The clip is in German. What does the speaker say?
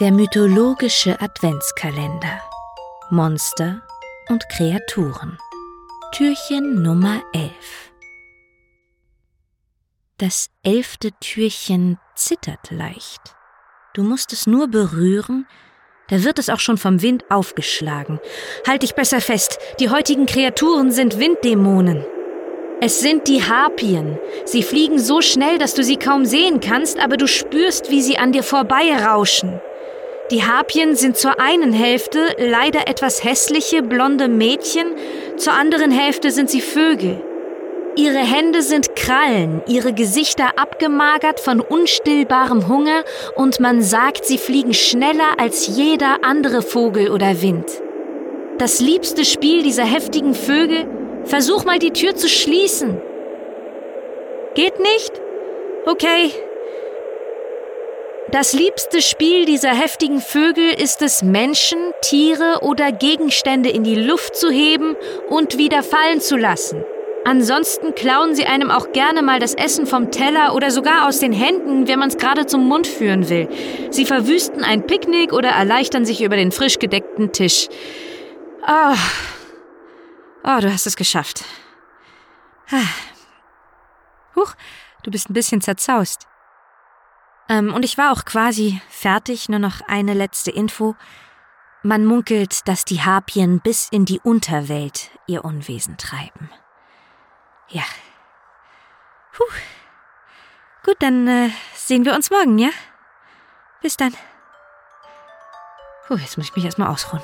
Der mythologische Adventskalender. Monster und Kreaturen. Türchen Nummer 11. Das elfte Türchen zittert leicht. Du musst es nur berühren, da wird es auch schon vom Wind aufgeschlagen. Halt dich besser fest, die heutigen Kreaturen sind Winddämonen. Es sind die Harpien. Sie fliegen so schnell, dass du sie kaum sehen kannst, aber du spürst, wie sie an dir vorbeirauschen. Die Harpien sind zur einen Hälfte leider etwas hässliche, blonde Mädchen, zur anderen Hälfte sind sie Vögel. Ihre Hände sind Krallen, ihre Gesichter abgemagert von unstillbarem Hunger und man sagt, sie fliegen schneller als jeder andere Vogel oder Wind. Das liebste Spiel dieser heftigen Vögel? Versuch mal die Tür zu schließen. Geht nicht? Okay, das liebste Spiel dieser heftigen Vögel ist es, Menschen, Tiere oder Gegenstände in die Luft zu heben und wieder fallen zu lassen. Ansonsten klauen sie einem auch gerne mal das Essen vom Teller oder sogar aus den Händen, wenn man es gerade zum Mund führen will. Sie verwüsten ein Picknick oder erleichtern sich über den frisch gedeckten Tisch. Oh. oh, du hast es geschafft. Huch, du bist ein bisschen zerzaust. Ähm, und ich war auch quasi fertig, nur noch eine letzte Info. Man munkelt, dass die Harpien bis in die Unterwelt ihr Unwesen treiben. Ja. Puh. Gut, dann äh, sehen wir uns morgen, ja? Bis dann. Puh, jetzt muss ich mich erstmal ausruhen.